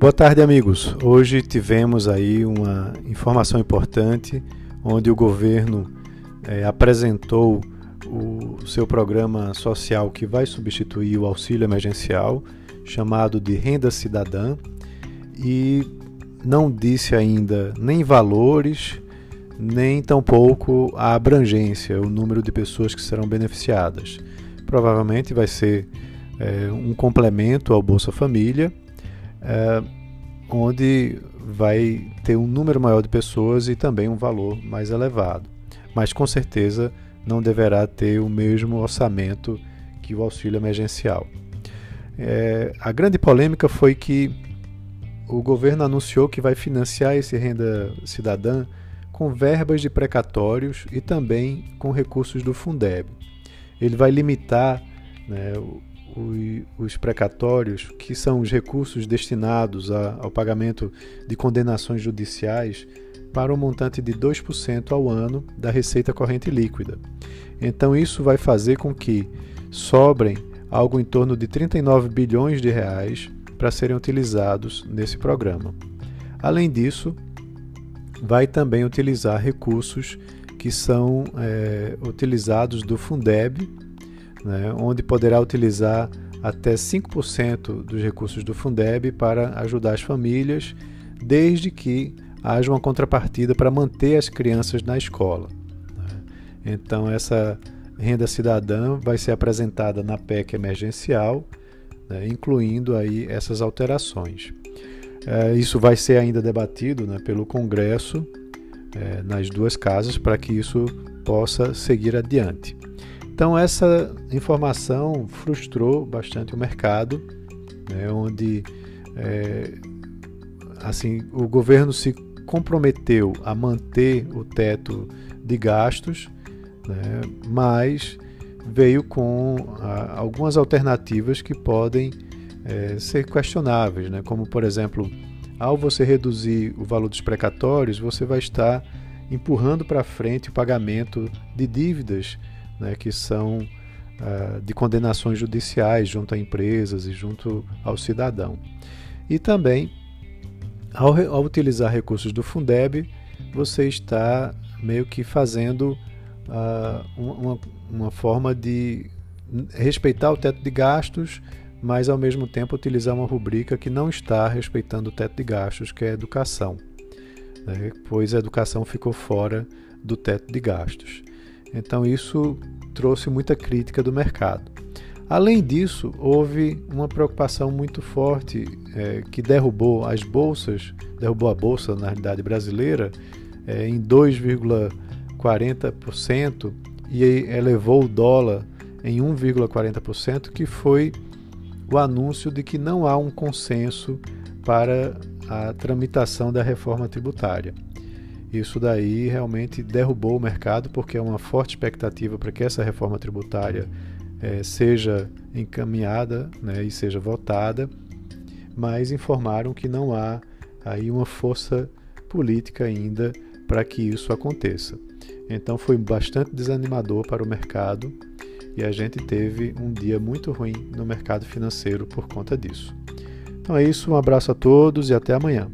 Boa tarde, amigos. Hoje tivemos aí uma informação importante onde o governo é, apresentou o seu programa social que vai substituir o auxílio emergencial, chamado de Renda Cidadã, e não disse ainda nem valores, nem tampouco a abrangência, o número de pessoas que serão beneficiadas. Provavelmente vai ser é, um complemento ao Bolsa Família é, onde vai ter um número maior de pessoas e também um valor mais elevado. Mas com certeza não deverá ter o mesmo orçamento que o auxílio emergencial. É, a grande polêmica foi que o governo anunciou que vai financiar esse renda cidadã com verbas de precatórios e também com recursos do Fundeb. Ele vai limitar né, os precatórios, que são os recursos destinados ao pagamento de condenações judiciais, para um montante de 2% ao ano da receita corrente líquida. Então isso vai fazer com que sobrem algo em torno de 39 bilhões de reais para serem utilizados nesse programa. Além disso, vai também utilizar recursos que são é, utilizados do Fundeb, né, onde poderá utilizar até 5% dos recursos do Fundeb para ajudar as famílias, desde que haja uma contrapartida para manter as crianças na escola. Né. Então, essa renda cidadã vai ser apresentada na PEC emergencial, né, incluindo aí essas alterações. É, isso vai ser ainda debatido né, pelo Congresso é, nas duas casas para que isso possa seguir adiante. Então essa informação frustrou bastante o mercado, né, onde é, assim o governo se comprometeu a manter o teto de gastos, né, mas veio com a, algumas alternativas que podem é, ser questionáveis, né, como por exemplo, ao você reduzir o valor dos precatórios, você vai estar empurrando para frente o pagamento de dívidas né, que são uh, de condenações judiciais junto a empresas e junto ao cidadão. E também, ao, ao utilizar recursos do Fundeb, você está meio que fazendo uh, uma, uma forma de respeitar o teto de gastos, mas ao mesmo tempo utilizar uma rubrica que não está respeitando o teto de gastos, que é a educação, né? pois a educação ficou fora do teto de gastos. Então isso trouxe muita crítica do mercado. Além disso, houve uma preocupação muito forte é, que derrubou as bolsas, derrubou a bolsa na realidade brasileira é, em 2,40% e elevou o dólar em 1,40%, que foi o anúncio de que não há um consenso para a tramitação da reforma tributária. Isso daí realmente derrubou o mercado, porque é uma forte expectativa para que essa reforma tributária é, seja encaminhada né, e seja votada, mas informaram que não há aí uma força política ainda para que isso aconteça. Então foi bastante desanimador para o mercado e a gente teve um dia muito ruim no mercado financeiro por conta disso. Então é isso, um abraço a todos e até amanhã.